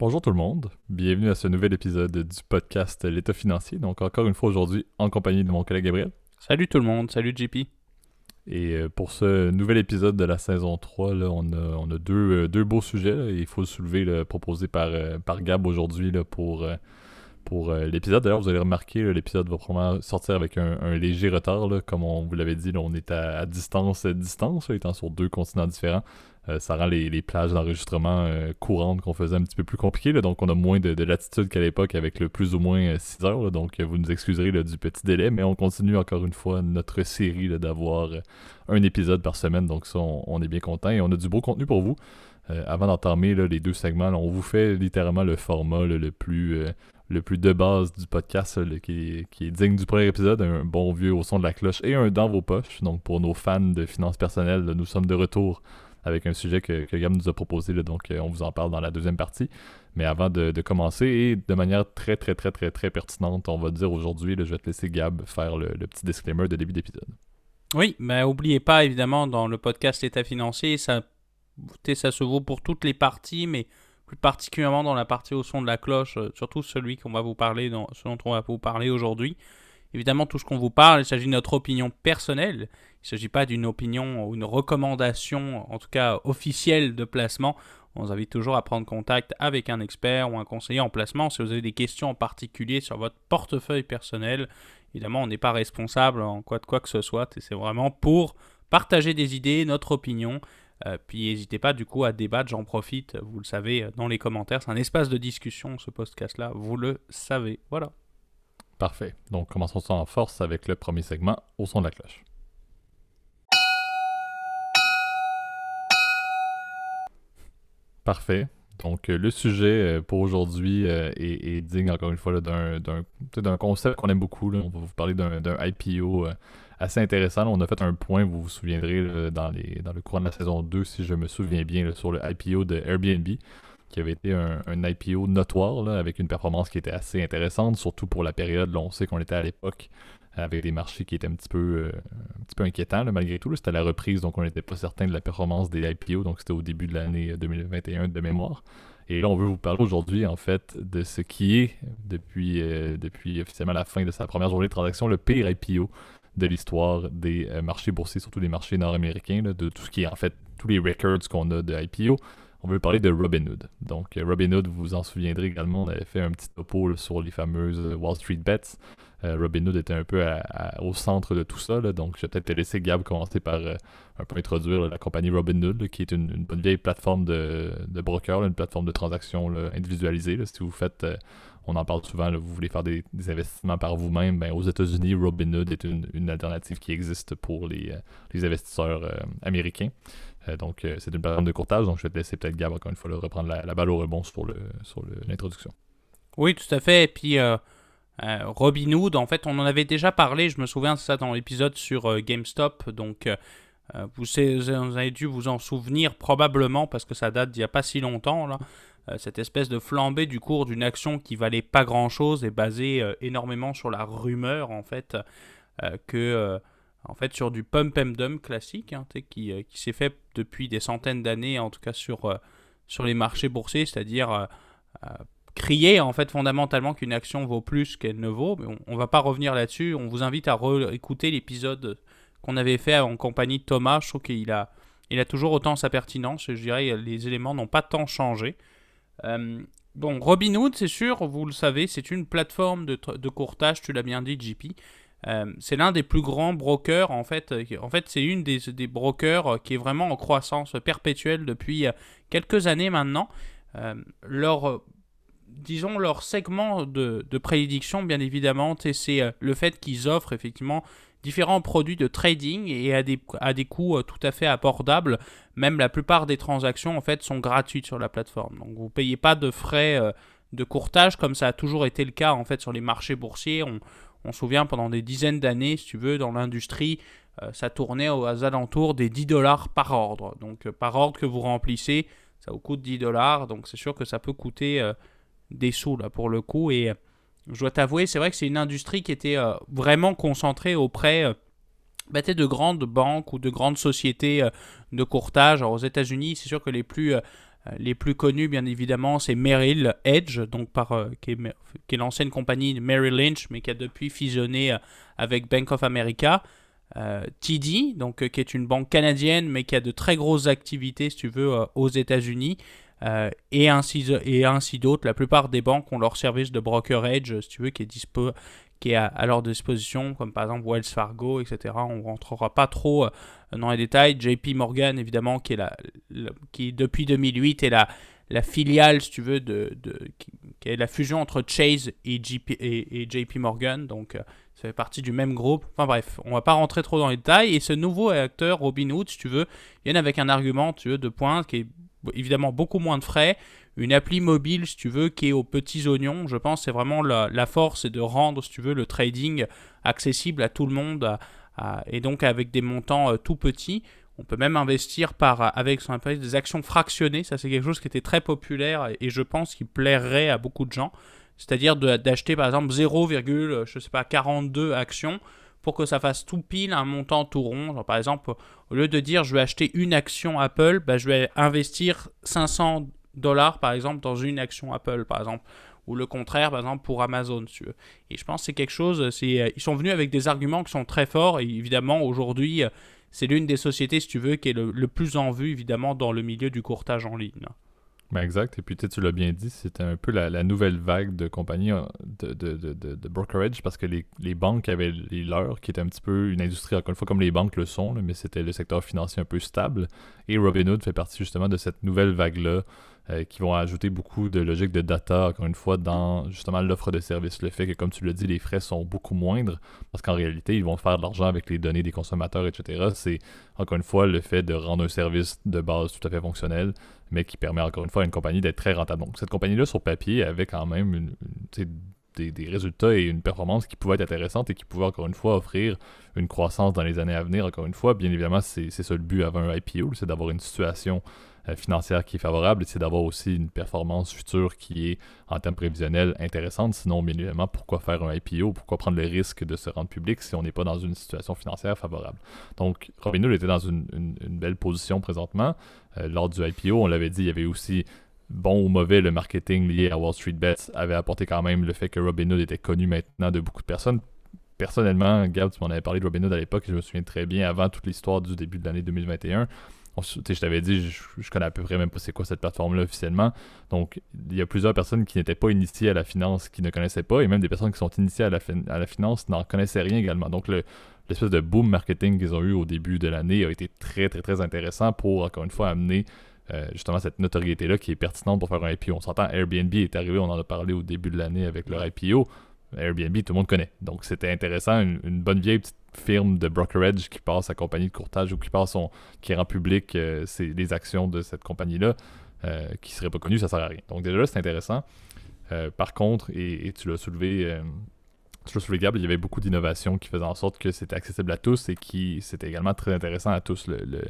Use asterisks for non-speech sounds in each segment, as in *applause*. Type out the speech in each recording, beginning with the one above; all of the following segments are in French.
Bonjour tout le monde, bienvenue à ce nouvel épisode du podcast L'État financier. Donc encore une fois aujourd'hui en compagnie de mon collègue Gabriel. Salut tout le monde, salut JP. Et euh, pour ce nouvel épisode de la saison 3, là, on, a, on a deux, euh, deux beaux sujets. là, et il faut le soulever, là, proposé par, euh, par Gab aujourd'hui pour, pour l'épisode. D'ailleurs, vous allez remarquer, l'épisode va probablement sortir avec un, un léger retard. Comme on vous l'avait dit, on est à, à distance, à distance, étant sur deux continents différents. Euh, ça rend les, les plages d'enregistrement euh, courantes qu'on faisait un petit peu plus compliquées. donc, on a moins de, de latitude qu'à l'époque avec le plus ou moins 6 heures. là. donc, euh, vous nous excuserez du petit délai, mais on continue encore une fois notre série d'avoir euh, un épisode par semaine. Donc, ça, on, est bien content et on a du beau contenu pour vous. Euh, avant d'entamer les deux segments, on vous fait littéralement le format le plus euh, le plus de base du podcast, qui, est, digne du premier épisode, un bon vieux au son de la cloche et un dans vos poches. Donc pour nos fans de finances personnelles, nous sommes de retour avec un sujet que, Gab nous a proposé, donc euh, on vous en parle dans la deuxième partie. Mais avant de, commencer, et de manière très très très très très pertinente, on va dire aujourd'hui, je vais te laisser Gab faire le, petit disclaimer de début d'épisode. Oui, mais oubliez pas évidemment dans le podcast État financier, ça, ça se vaut pour toutes les parties, mais plus particulièrement dans la partie au son de la cloche, euh, surtout celui qu'on va vous parler, ce dont on va vous parler aujourd'hui. Évidemment, tout ce qu'on vous parle, il s'agit de notre opinion personnelle. Il ne s'agit pas d'une opinion ou une recommandation, en tout cas officielle de placement. On vous invite toujours à prendre contact avec un expert ou un conseiller en placement si vous avez des questions en particulier sur votre portefeuille personnel. Évidemment, on n'est pas responsable en quoi de quoi que ce soit. C'est vraiment pour partager des idées, notre opinion. Euh, puis n'hésitez pas du coup à débattre, j'en profite, vous le savez, dans les commentaires. C'est un espace de discussion, ce podcast-là, vous le savez. Voilà. Parfait. Donc commençons en force avec le premier segment au son de la cloche. Parfait. Donc, euh, le sujet euh, pour aujourd'hui euh, est, digne, encore une fois, d'un, concept qu'on aime beaucoup. On va vous parler d'un, IPO assez intéressant. On a fait un point, vous vous souviendrez, dans, dans le courant de la saison 2, si je me souviens bien, sur le IPO de Airbnb, qui avait été un, IPO notoire, là, avec une performance qui était assez intéressante, surtout pour la période. Là, on sait qu'on était à l'époque avec des marchés qui étaient un petit peu, euh, un petit peu inquiétants, malgré tout. C'était la reprise, donc on n'était pas certain de la performance des IPO, donc c'était au début de l'année 2021 de mémoire. Et là, on veut vous parler aujourd'hui, en fait, de ce qui est, depuis, euh, depuis officiellement la fin de sa première journée de transaction, le pire IPO de l'histoire des euh, marchés boursiers, surtout des marchés nord-américains, de tout ce qui est, en fait, tous les records qu'on a de IPO. On veut parler de Robinhood. Donc, euh, Robinhood, vous vous en souviendrez également, on avait fait un petit topo là, sur les fameuses euh, Wall Street Bets. Euh, Robinhood était un peu au centre de tout ça, donc je vais peut-être te laisser Gab commencer par un peu introduire la compagnie Robinhood, qui est une, bonne vieille plateforme de, de broker, une plateforme de transaction là, individualisée. Si vous faites, on en parle souvent, vous voulez faire des, investissements par vous-même, ben, aux États-Unis, Robinhood est une, une alternative qui existe pour les, les investisseurs américains. Euh, donc, euh, c'est une plateforme de courtage, donc je vais laisser peut-être Gab, encore une fois, reprendre la, la balle au rebond sur l'introduction. Oui, tout à fait. Et puis, euh, euh, Robinhood, en fait, on en avait déjà parlé, je me souviens de ça dans l'épisode sur euh, GameStop. Donc, vous, avez dû vous en souvenir probablement parce que ça date d'il n'y a pas si longtemps. Là. Cette espèce de flambée du cours d'une action qui valait pas grand-chose est basée énormément sur la rumeur, en fait, que. En fait, sur du pump and dump classique, hein, qui, euh, qui s'est fait depuis des centaines d'années, en tout cas sur, euh, sur les marchés boursiers, c'est-à-dire euh, crier en fait fondamentalement qu'une action vaut plus qu'elle ne vaut, mais on, va pas revenir là-dessus. On vous invite à réécouter l'épisode qu'on avait fait en compagnie de Thomas. Je trouve qu'il a, il a toujours autant sa pertinence. et Je dirais les éléments n'ont pas tant changé. Bon, Robinhood, c'est sûr, vous le savez, c'est une plateforme de courtage. Tu l'as bien dit, JP. Euh, c'est l'un des plus grands brokers en fait. euh, En fait, c'est une des, des brokers euh, qui est vraiment en croissance perpétuelle depuis quelques années maintenant. Leur disons, leur segment de, de prédiction, bien évidemment, c'est le fait qu'ils offrent effectivement différents produits de trading et à des, à des coûts tout à fait abordables. Même la plupart des transactions, en fait, sont gratuites sur la plateforme. Donc, vous ne payez pas de frais de courtage comme ça a toujours été le cas, en fait, sur les marchés boursiers. On se souvient, pendant des dizaines d'années, si tu veux, dans l'industrie, euh, ça tournait aux alentours des 10 dollars par ordre. Donc, euh, par ordre que vous remplissez, ça vous coûte 10 dollars. Donc, c'est sûr que ça peut coûter euh, des sous, là, pour le coup. Et je dois t'avouer, c'est vrai que c'est une industrie qui était vraiment concentrée auprès bah, de grandes banques ou de grandes sociétés de courtage. Alors, aux États-Unis, c'est sûr que les plus, les plus connus, bien évidemment, c'est Merrill Edge, donc par, qui est, l'ancienne compagnie de Merrill Lynch, mais qui a depuis fusionné avec Bank of America. TD, donc, qui est une banque canadienne, mais qui a de très grosses activités, si tu veux, aux États-Unis. et ainsi, et ainsi d'autres. La plupart des banques ont leur service de brokerage, si tu veux, qui est, dispo, qui est à, leur disposition, comme par exemple Wells Fargo, etc. On ne rentrera pas trop euh, dans les détails. JP Morgan, évidemment, qui est, la, qui depuis 2008 est la, la filiale, si tu veux, de, de qui, est la fusion entre Chase et, JP, et, JP Morgan. Donc, euh, ça fait partie du même groupe. Enfin bref, on va pas rentrer trop dans les détails. Et ce nouveau acteur, Robinhood, si tu veux, vient avec un argument, tu veux, de pointe qui est évidemment beaucoup moins de frais, une appli mobile, si tu veux, qui est aux petits oignons. Je pense c'est vraiment la, force, c'est de rendre, si tu veux, le trading accessible à tout le monde et donc avec des montants euh, tout petits. On peut même investir par, avec ce qu'on appelle des actions fractionnées. Ça, c'est quelque chose qui était très populaire et, je pense qui plairait à beaucoup de gens. C'est-à-dire d'acheter par exemple 0,42 actions pour que ça fasse tout pile un montant tout rond. par exemple, au lieu de dire je vais acheter une action Apple, bah, je vais investir 500 dollars, par exemple, dans une action Apple, par exemple. Ou le contraire, par exemple, pour Amazon. Et je pense que c'est quelque chose, euh, ils sont venus avec des arguments qui sont très forts. Et évidemment, aujourd'hui, euh, c'est l'une des sociétés, si tu veux, qui est le, plus en vue, évidemment, dans le milieu du courtage en ligne. Ben exact. Et puis, tu l'as bien dit, c'était un peu la, nouvelle vague de compagnies euh, de, de, de, brokerage parce que les, les, banques avaient les leurs, qui étaient un petit peu une industrie, encore une fois, comme les banques le sont, mais c'était le secteur financier un peu stable. Et Robinhood fait partie justement de cette nouvelle vague-là euh, qui vont ajouter beaucoup de logique de data, encore une fois, dans justement l'offre de service. Le fait que, comme tu l'as dit, les frais sont beaucoup moindres, parce qu'en réalité, ils vont faire de l'argent avec les données des consommateurs, etc. C'est, encore une fois, le fait de rendre un service de base tout à fait fonctionnel, mais qui permet, encore une fois, à une compagnie d'être très rentable. Donc, cette compagnie-là, sur papier, avait quand même des, des, résultats et une performance qui pouvaient être intéressantes et qui pouvaient encore une fois offrir une croissance dans les années à venir. Encore une fois, bien évidemment, c'est ça le but avant un IPO, c'est d'avoir une situation financière qui est favorable, c'est d'avoir aussi une performance future qui est, en termes prévisionnels, intéressante. Sinon, bien évidemment, pourquoi faire un IPO? Pourquoi prendre le risque de se rendre public si on n'est pas dans une situation financière favorable? Donc, Robinhood était dans une, belle position présentement. Euh, lors du IPO, on l'avait dit, il y avait aussi bon ou mauvais, le marketing lié à Wall Street Bets avait apporté quand même le fait que Robinhood était connu maintenant de beaucoup de personnes. Personnellement, Gab, tu m'en avais parlé de Robinhood à l'époque, je me souviens très bien, avant toute l'histoire du début de l'année 2021 je t'avais dit, je, connais à peu près même pas c'est quoi cette plateforme-là officiellement. Donc, il y a plusieurs personnes qui n'étaient pas initiées à la finance, qui ne connaissaient pas, et même des personnes qui sont initiées à la, finance n'en connaissaient rien également. Donc, l'espèce de boom marketing qu'ils ont eu au début de l'année a été très, très, très intéressant pour, encore une fois, amener euh, justement cette notoriété-là qui est pertinente pour faire un IPO. On s'entend, Airbnb est arrivé, on en a parlé au début de l'année avec leur IPO. Airbnb, tout le monde connaît. Donc, c'était intéressant, une bonne vieille petite firme de brokerage qui passe sa compagnie de courtage ou qui passe son, qui rend public euh, les actions de cette compagnie-là, euh, qui serait pas connue, ça ne sert à rien. Donc déjà là, c'est intéressant. Euh, par contre, et, tu l'as soulevé, soulevé Gab, il y avait beaucoup d'innovations qui faisaient en sorte que c'était accessible à tous et qui c'était également très intéressant à tous. Le,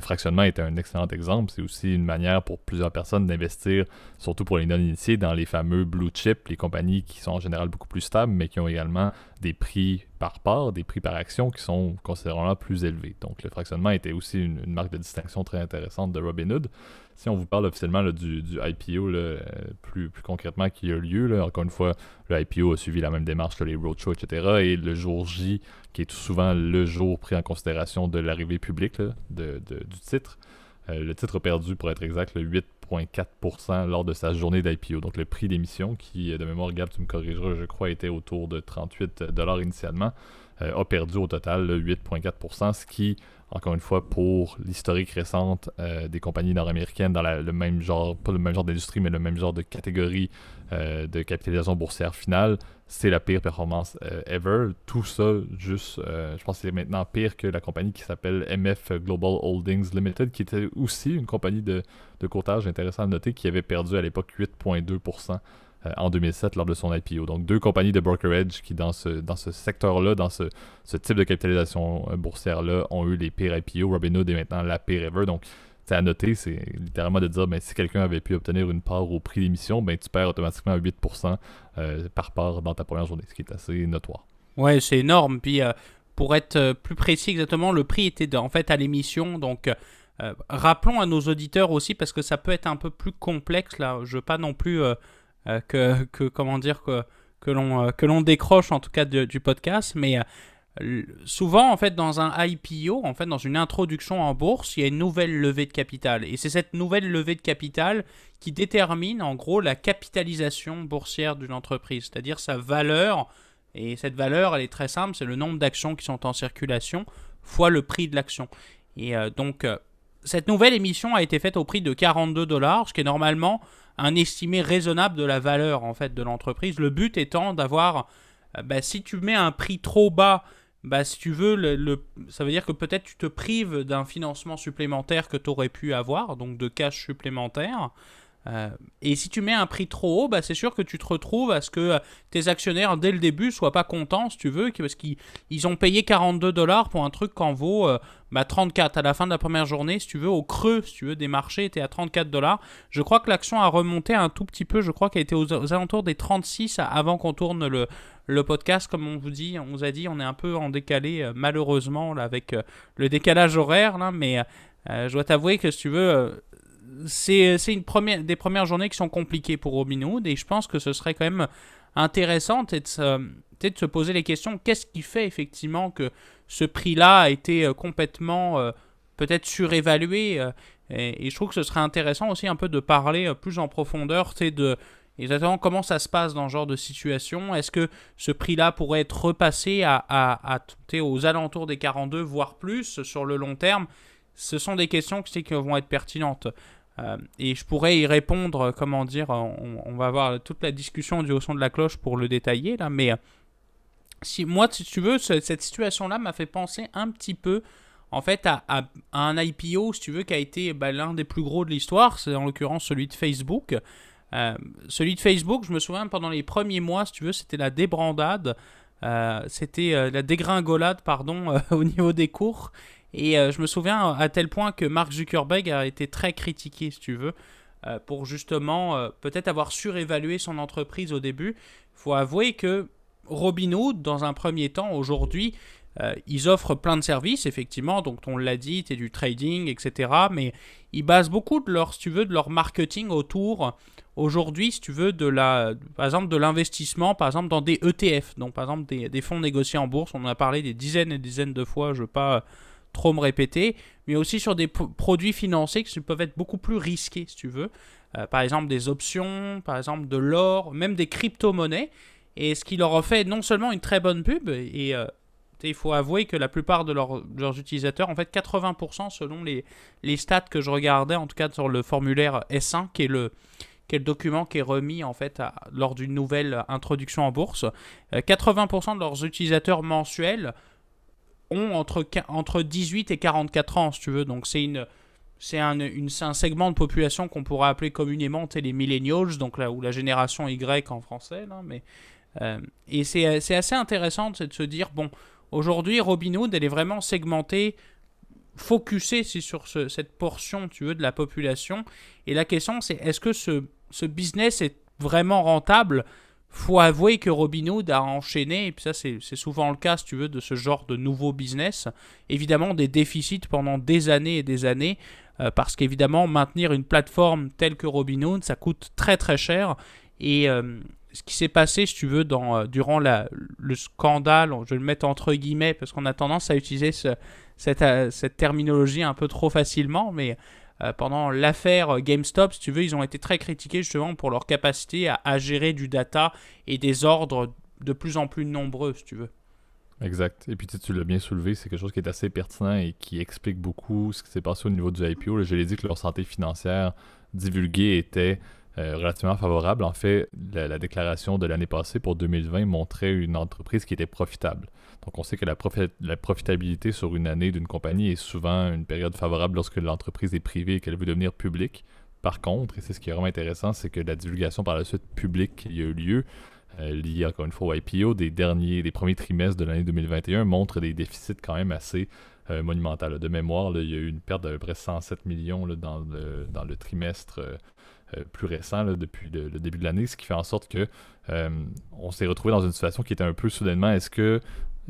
fractionnement était un excellent exemple. C'est aussi une manière pour plusieurs personnes d'investir, surtout pour les non-initiés, dans les fameux blue chips, les compagnies qui sont en général beaucoup plus stables, mais qui ont également des prix par part, des prix par action qui sont considérablement plus élevés. Donc le fractionnement était aussi une, marque de distinction très intéressante de Robinhood. Si on vous parle officiellement du, IPO euh, plus, plus concrètement qui a lieu, encore une fois, le IPO a suivi la même démarche, les roadshows, etc. Et le jour J, qui est tout souvent le jour pris en considération de l'arrivée publique de, du titre, euh, le titre a perdu, pour être exact, le 8,4% lors de sa journée d'IPO. Donc le prix d'émission, qui, euh, de mémoire, Gab, tu me corrigeras, je crois, était autour de 38 initialement, euh, a perdu au total 8,4%, ce qui, encore une fois, pour l'historique récente des compagnies nord-américaines dans le même genre, pas le même genre d'industrie, mais le même genre de catégorie de capitalisation boursière finale, c'est la pire performance euh, ever. Tout ça, juste, euh, je pense que c'est maintenant pire que la compagnie qui s'appelle MF Global Holdings Limited, qui était aussi une compagnie de, de courtage intéressant à noter, qui avait perdu à l'époque 8,2% euh, en 2007 lors de son IPO. Donc deux compagnies de brokerage qui, dans ce, dans ce secteur-là, dans ce, ce, type de capitalisation boursière-là, ont eu les pires IPO. Robinhood est maintenant la pire ever. Donc c'est à noter, c'est littéralement de dire ben, si quelqu'un avait pu obtenir une part au prix d'émission, ben, tu perds automatiquement 8% euh, par part dans ta première journée, ce qui est assez notoire. Ouais, c'est énorme. Puis euh, pour être euh, plus précis exactement, le prix était en fait à l'émission, donc rappelons à nos auditeurs aussi, parce que ça peut être un peu plus complexe, là, je veux pas non plus que, que, comment dire, que, que l'on décroche en tout cas du podcast, mais souvent en fait dans un IPO, en fait dans une introduction en bourse, il y a une nouvelle levée de capital. Et c'est cette nouvelle levée de capital qui détermine en gros la capitalisation boursière d'une entreprise, c'est-à-dire sa valeur. Et cette valeur elle est très simple, c'est le nombre d'actions qui sont en circulation fois le prix de l'action. Et euh, donc euh, cette nouvelle émission a été faite au prix de 42 dollars, ce qui est normalement un estimé raisonnable de la valeur en fait de l'entreprise. Le but étant d'avoir euh, bah, si tu mets un prix trop bas bah, si tu veux, le, ça veut dire que peut-être tu te prives d'un financement supplémentaire que tu aurais pu avoir, donc de cash supplémentaire. Euh, et si tu mets un prix trop haut, bah, c'est sûr que tu te retrouves à ce que euh, tes actionnaires, dès le début, soient pas contents, si tu veux, parce qu'ils ont payé 42 dollars pour un truc qu'en vaut euh, bah, 34. À la fin de la première journée, si tu veux, au creux, si tu veux, des marchés, était à 34 dollars. Je crois que l'action a remonté un tout petit peu, je crois qu'elle était aux, alentours des 36 avant qu'on tourne le, podcast, comme on vous dit, on vous a dit, on est un peu en décalé, malheureusement, là, avec le décalage horaire, là, mais je dois t'avouer que si tu veux, c'est une des premières journées qui sont compliquées pour Robinhood et je pense que ce serait quand même intéressant de se, de se poser les questions qu'est-ce qui fait effectivement que ce prix-là a été euh, complètement euh, peut-être surévalué euh, et, je trouve que ce serait intéressant aussi un peu de parler plus en profondeur de exactement comment ça se passe dans ce genre de situation. Est-ce que ce prix-là pourrait être repassé aux alentours des 42, voire plus sur le long terme? Ce sont des questions qui vont être pertinentes. Euh, et je pourrais y répondre, euh, comment dire, on, va avoir toute la discussion du haut son de la cloche pour le détailler là, mais euh, si moi, si tu veux, cette situation-là m'a fait penser un petit peu, en fait, à, un IPO, si tu veux, qui a été bah, l'un des plus gros de l'histoire, c'est en l'occurrence celui de Facebook. celui de Facebook, je me souviens, pendant les premiers mois, si tu veux, c'était la débrandade, c'était la dégringolade, pardon, *laughs* au niveau des cours. Et euh, je me souviens à tel point que Mark Zuckerberg a été très critiqué, si tu veux, euh, pour justement euh, peut-être avoir surévalué son entreprise au début. Il faut avouer que Robinhood, dans un premier temps, aujourd'hui, ils offrent plein de services, effectivement, donc on l'a dit, c'est du trading, etc. Mais ils basent beaucoup de leur, si tu veux, de leur marketing autour, aujourd'hui, si tu veux, de la, par exemple, de l'investissement, par exemple, dans des ETF, donc par exemple des, des, fonds négociés en bourse. On en a parlé des dizaines et dizaines de fois, je ne veux pas trop me répéter, mais aussi sur des produits financiers qui peuvent être beaucoup plus risqués, si tu veux. Euh, par exemple, des options, par exemple, de l'or, même des crypto-monnaies. Et ce qui leur a fait non seulement une très bonne pub, et euh, il faut avouer que la plupart de, leurs utilisateurs, en fait 80% selon les, les, stats que je regardais, en tout cas sur le formulaire S1, qui est le, qui est le document qui est remis en fait lors d'une nouvelle introduction en bourse, 80% euh, de leurs utilisateurs mensuels ont entre, entre 18 et 44 ans, si tu veux. Donc c'est une c'est un, un segment de population qu'on pourrait appeler communément les millennials, donc là où la génération Y en français, mais euh, et c'est assez intéressant de se dire bon, aujourd'hui Robinhood elle est vraiment segmentée, focusée sur ce, cette portion, tu veux, de la population. Et la question c'est est-ce que ce, ce business est vraiment rentable? Faut avouer que Robinhood a enchaîné, et puis ça c'est souvent le cas si tu veux de ce genre de nouveau business, évidemment des déficits pendant des années et des années, euh, parce qu'évidemment maintenir une plateforme telle que Robinhood, ça coûte très très cher, et euh, ce qui s'est passé, si tu veux, dans, euh, durant la, le scandale, je vais le mettre entre guillemets, parce qu'on a tendance à utiliser cette, cette terminologie un peu trop facilement, mais euh, pendant l'affaire GameStop, si tu veux, ils ont été très critiqués justement pour leur capacité à, gérer du data et des ordres de plus en plus nombreux, si tu veux. Exact. Et puis tu, l'as bien soulevé, c'est quelque chose qui est assez pertinent et qui explique beaucoup ce qui s'est passé au niveau du IPO. je l'ai dit que leur santé financière divulguée était euh, relativement favorable. En fait, la, déclaration de l'année passée pour 2020 montrait une entreprise qui était profitable. Donc on sait que la, profitabilité sur une année d'une compagnie est souvent une période favorable lorsque l'entreprise est privée et qu'elle veut devenir publique. Par contre, et c'est ce qui est vraiment intéressant, c'est que la divulgation par la suite publique qui a eu lieu, euh, liée encore une fois au IPO, des derniers, des premiers trimestres de l'année 2021 montre des déficits quand même assez euh, monumentaux. De mémoire, il y a eu une perte d'à peu près 107 millions dans, le, dans le trimestre euh, plus récent depuis le, début de l'année, ce qui fait en sorte que euh, on s'est retrouvé dans une situation qui était un peu soudainement est-ce que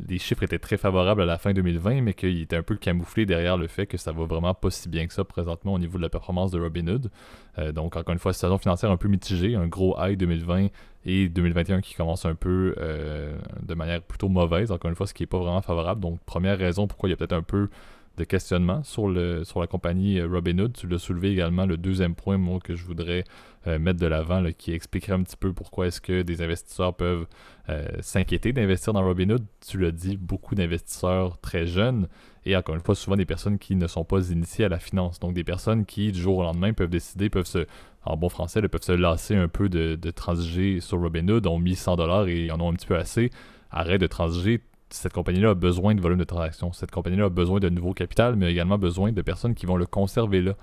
les chiffres étaient très favorables à la fin 2020, mais qu'il était un peu camouflé derrière le fait que ça va vraiment pas si bien que ça présentement au niveau de la performance de Robinhood. Euh, donc, encore une fois, saison financière un peu mitigée, un gros high 2020 et 2021 qui commence un peu euh, de manière plutôt mauvaise, encore une fois, ce qui n'est pas vraiment favorable. Donc, première raison pourquoi il y a peut-être un peu de questionnement sur, le, sur la compagnie euh, Robinhood. Tu l'as soulevé également, le deuxième point, que je voudrais euh, mettre de l'avant, qui expliquerait un petit peu pourquoi est-ce que des investisseurs peuvent euh, s'inquiéter d'investir dans Robinhood. Tu l'as dit, beaucoup d'investisseurs très jeunes et encore une fois, souvent des personnes qui ne sont pas initiées à la finance. Donc des personnes qui, du jour au lendemain, peuvent décider, peuvent se, en bon français, peuvent se lasser un peu de, de transiger sur Robinhood, ont mis 100$ et en ont un petit peu assez. Arrête de transiger, cette compagnie-là a besoin de volume de transactions. Cette compagnie-là a besoin de nouveau capital, mais également besoin de personnes qui vont le conserver là.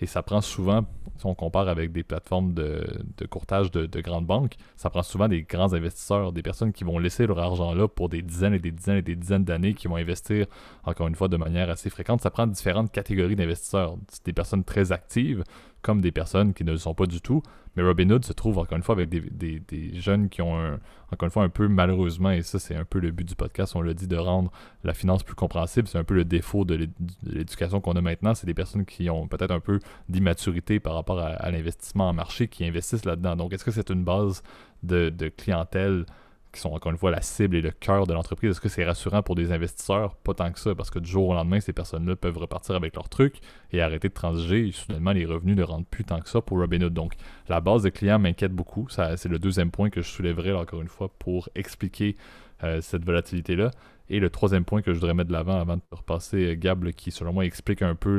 Et ça prend souvent, si on compare avec des plateformes de, courtage de, grandes banques, ça prend souvent des grands investisseurs, des personnes qui vont laisser leur argent là pour des dizaines et des dizaines et des dizaines d'années, qui vont investir, encore une fois, de manière assez fréquente. Ça prend différentes catégories d'investisseurs. Des personnes très actives, comme des personnes qui ne le sont pas du tout. Mais Robinhood se trouve encore une fois avec des, jeunes qui ont un, encore une fois un peu malheureusement, et ça c'est un peu le but du podcast, on l'a dit, de rendre la finance plus compréhensible. C'est un peu le défaut de l'éducation qu'on a maintenant. C'est des personnes qui ont peut-être un peu d'immaturité par rapport à, l'investissement en marché qui investissent là-dedans. Donc est-ce que c'est une base de clientèle qui sont encore une fois la cible et le cœur de l'entreprise. Est-ce que c'est rassurant pour des investisseurs? Pas tant que ça, parce que du jour au lendemain, ces personnes-là peuvent repartir avec leurs trucs et arrêter de transiger. Et soudainement, les revenus ne rentrent plus tant que ça pour Robinhood. Donc, la base de clients m'inquiète beaucoup. c'est le deuxième point que je soulèverai encore une fois pour expliquer euh, cette volatilité-là. Et le troisième point que je voudrais mettre de l'avant avant de repasser euh, Gab, qui selon moi explique un peu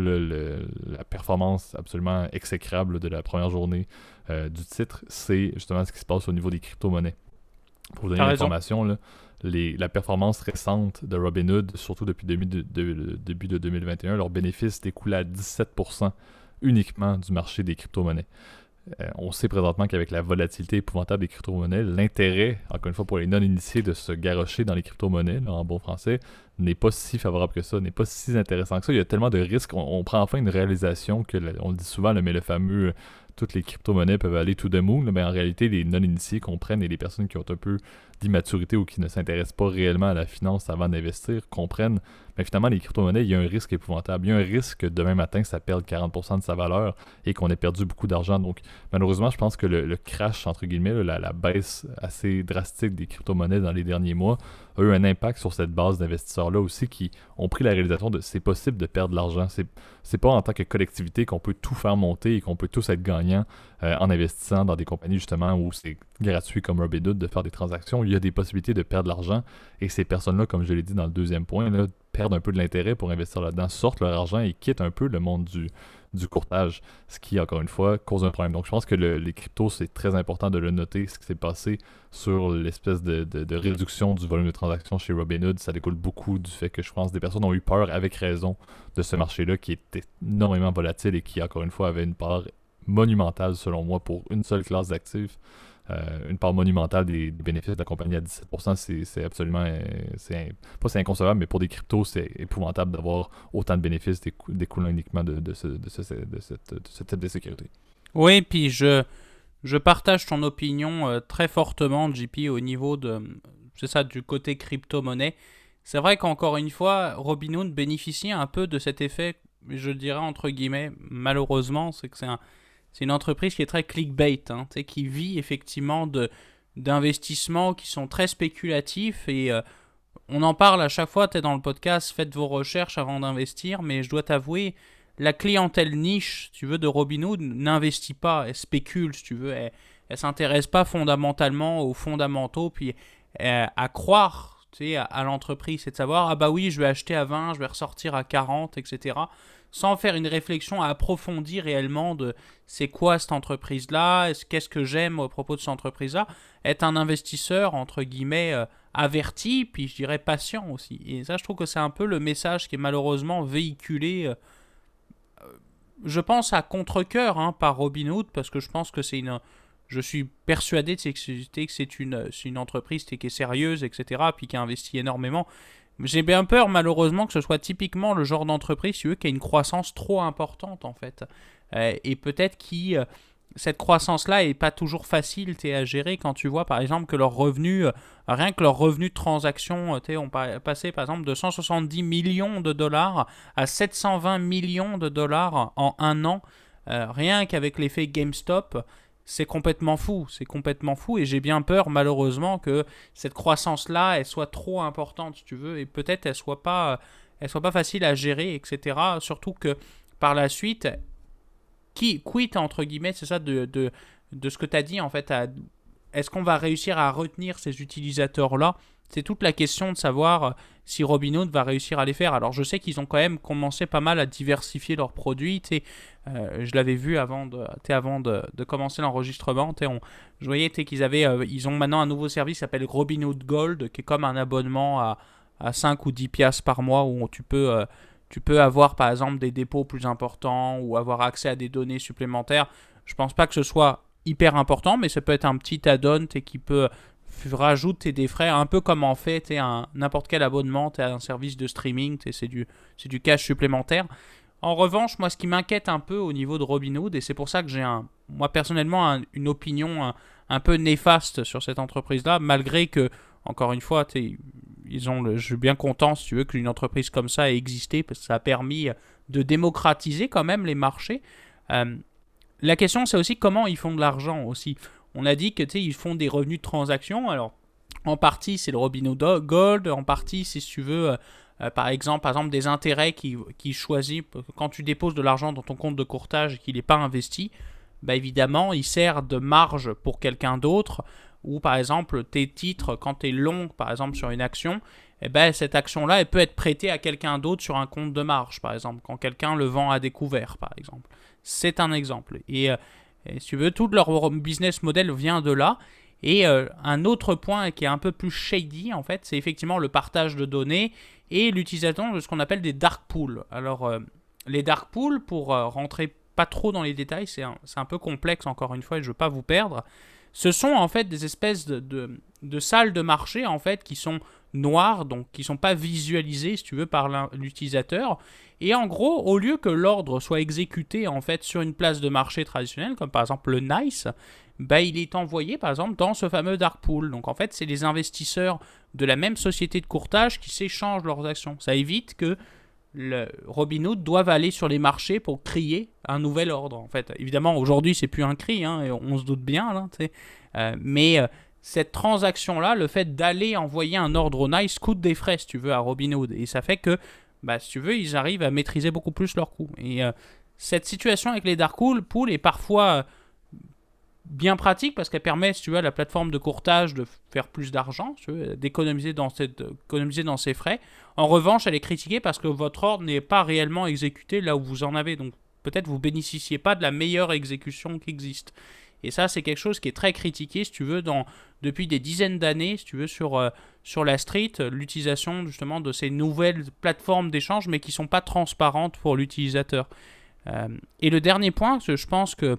la performance absolument exécrable de la première journée euh, du titre, c'est justement ce qui se passe au niveau des crypto-monnaies. Pour vous donner l'information, la performance récente de Robinhood, surtout depuis le début de 2021, leur bénéfice découlait à 17% uniquement du marché des crypto-monnaies. Euh, on sait présentement qu'avec la volatilité épouvantable des crypto-monnaies, l'intérêt, encore une fois, pour les non-initiés de se garrocher dans les crypto-monnaies, en bon français, n'est pas si favorable que ça, n'est pas si intéressant que ça. Il y a tellement de risques. On, prend enfin une réalisation que, on le dit souvent, mais le fameux toutes les crypto-monnaies peuvent aller tout de moon, mais en réalité, les non-initiés comprennent et les personnes qui ont un peu d'immaturité ou qui ne s'intéressent pas réellement à la finance avant d'investir comprennent mais finalement, les crypto-monnaies, il y a un risque épouvantable. Il y a un risque que demain matin, ça perde 40% de sa valeur et qu'on ait perdu beaucoup d'argent. Donc, malheureusement, je pense que le, crash, entre guillemets, la, baisse assez drastique des crypto-monnaies dans les derniers mois a eu un impact sur cette base d'investisseurs-là aussi qui ont pris la réalisation de c'est possible de perdre de l'argent. C'est, c'est pas en tant que collectivité qu'on peut tout faire monter et qu'on peut tous être gagnants euh, en investissant dans des compagnies justement où c'est gratuit comme Robinhood de faire des transactions. Il y a des possibilités de perdre de l'argent et ces personnes-là, comme je l'ai dit dans le deuxième point, perdent un peu de l'intérêt pour investir là-dedans, sortent leur argent et quittent un peu le monde du, du courtage, ce qui, encore une fois, cause un problème. Donc, je pense que les cryptos, c'est très important de le noter, ce qui s'est passé sur l'espèce de, de, réduction du volume de transactions chez Robinhood. Ça découle beaucoup du fait que je pense que des personnes ont eu peur, avec raison, de ce marché-là qui était énormément volatile et qui, encore une fois, avait une part monumentale, selon moi, pour une seule classe d'actifs. Euh, une part monumentale des, bénéfices de la compagnie à 17%, c'est absolument, euh, pas c'est inconcevable, mais pour des cryptos, c'est épouvantable d'avoir autant de bénéfices découlant uniquement de, de, ce, de, ce, de, cette, ce type de sécurité. Oui, puis je, je partage ton opinion euh, très fortement, JP, au niveau de, c'est ça, du côté crypto-monnaie. C'est vrai qu'encore une fois, Robinhood bénéficie un peu de cet effet, je dirais entre guillemets, malheureusement, c'est que c'est un c'est une entreprise qui est très clickbait, hein, qui vit effectivement d'investissements qui sont très spéculatifs et euh, on en parle à chaque fois, tu es dans le podcast, faites vos recherches avant d'investir, mais je dois t'avouer, la clientèle niche, tu veux, de Robinhood n'investit pas, elle spécule, si tu veux, elle, ne s'intéresse pas fondamentalement aux fondamentaux, puis euh, à croire tu sais, à, à l'entreprise, c'est de savoir, ah bah oui, je vais acheter à 20, je vais ressortir à 40, etc sans faire une réflexion approfondie réellement de c'est quoi cette entreprise-là, qu'est-ce que j'aime au propos de cette entreprise-là, être un investisseur, entre guillemets, euh, averti, puis je dirais patient aussi. Et ça, je trouve que c'est un peu le message qui est malheureusement véhiculé, euh, euh, je pense à contre-coeur hein, par Robinhood, parce que je pense que c'est une... Je suis persuadé de que c'est une, une entreprise qui est sérieuse, etc., puis qui a investi énormément. J'ai bien peur, malheureusement, que ce soit typiquement le genre d'entreprise qui a une croissance trop importante, en fait. Euh, et peut-être qui, euh, cette croissance-là est pas toujours facile à gérer quand tu vois par exemple que leurs revenus, euh, rien que leurs revenus de transaction, ont passé par exemple de 170 millions de dollars à 720 millions de dollars en un an, rien qu'avec l'effet GameStop. C'est complètement fou, c'est complètement fou et j'ai bien peur malheureusement que cette croissance-là, elle soit trop importante, si tu veux, et peut-être elle soit pas, elle soit pas facile à gérer, etc. Surtout que par la suite, qui quitte entre guillemets, c'est ça de, de, de, ce que tu as dit en fait. Est-ce qu'on va réussir à retenir ces utilisateurs-là? C'est toute la question de savoir euh, si Robinhood va réussir à les faire. Alors je sais qu'ils ont quand même commencé pas mal à diversifier leurs produits. Euh, je l'avais vu avant de, avant de, de commencer l'enregistrement. Je voyais qu'ils avaient, euh, ils ont maintenant un nouveau service qui s'appelle Robinhood Gold, qui est comme un abonnement à, à 5 ou 10 piastres par mois où tu peux euh, tu peux avoir par exemple des dépôts plus importants ou avoir accès à des données supplémentaires. Je pense pas que ce soit hyper important, mais ça peut être un petit add-on qui peut rajouter des frais, un peu comme en fait n'importe quel abonnement, tu un service de streaming, c'est du, du cash supplémentaire. En revanche, moi, ce qui m'inquiète un peu au niveau de Robinhood, et c'est pour ça que j'ai un, moi personnellement une opinion un, peu néfaste sur cette entreprise-là, malgré que, encore une fois, ils ont le, je suis bien content, si tu veux, qu'une entreprise comme ça ait existé, parce que ça a permis de démocratiser quand même les marchés. Euh, la question, c'est aussi comment ils font de l'argent aussi. On a dit que ils font des revenus de transaction. Alors, en partie, c'est le Robinhood Gold. En partie, si tu veux, euh, euh, par exemple, par exemple, des intérêts qui, qui choisit quand tu déposes de l'argent dans ton compte de courtage et qu'il n'est pas investi. Bah évidemment, il sert de marge pour quelqu'un d'autre ou par exemple tes titres, quand tu es long par exemple sur une action, eh ben, cette action-là, elle peut être prêtée à quelqu'un d'autre sur un compte de marge, par exemple, quand quelqu'un le vend à découvert, par exemple. C'est un exemple. Et, euh, si tu veux, tout leur business model vient de là. Et euh, un autre point qui est un peu plus shady, en fait, c'est effectivement le partage de données et l'utilisation de ce qu'on appelle des dark pools. Alors, euh, les dark pools, pour rentrer pas trop dans les détails, c'est un, peu complexe, encore une fois, et je ne veux pas vous perdre. Ce sont en fait des espèces de, de, salles de marché en fait qui sont noires, donc qui ne sont pas visualisées si tu veux par l'utilisateur. Et en gros, au lieu que l'ordre soit exécuté en fait sur une place de marché traditionnelle, comme par exemple le NICE, bah, il est envoyé par exemple dans ce fameux dark pool. Donc en fait, c'est les investisseurs de la même société de courtage qui s'échangent leurs actions. Ça évite que le Robinhood doivent aller sur les marchés pour crier un nouvel ordre. En fait, évidemment, aujourd'hui, c'est plus un cri, hein, et on se doute bien, là, euh, mais euh, cette transaction-là, le fait d'aller envoyer un ordre au NICE coûte des frais, si tu veux, à Robinhood. Et ça fait que, bah, si tu veux, ils arrivent à maîtriser beaucoup plus leurs coûts. Et euh, cette situation avec les Dark Pool est parfois bien pratique parce qu'elle permet, si tu veux, à la plateforme de courtage de faire plus d'argent, d'économiser dans, dans ses frais. En revanche, elle est critiquée parce que votre ordre n'est pas réellement exécuté là où vous en avez. Donc peut-être vous bénéficiez pas de la meilleure exécution qui existe. Et ça, c'est quelque chose qui est très critiqué, si tu veux, depuis des dizaines d'années, si tu veux, sur, euh, sur la street, l'utilisation justement de ces nouvelles plateformes d'échange, mais qui ne sont pas transparentes pour l'utilisateur. Euh, et le dernier point, je pense que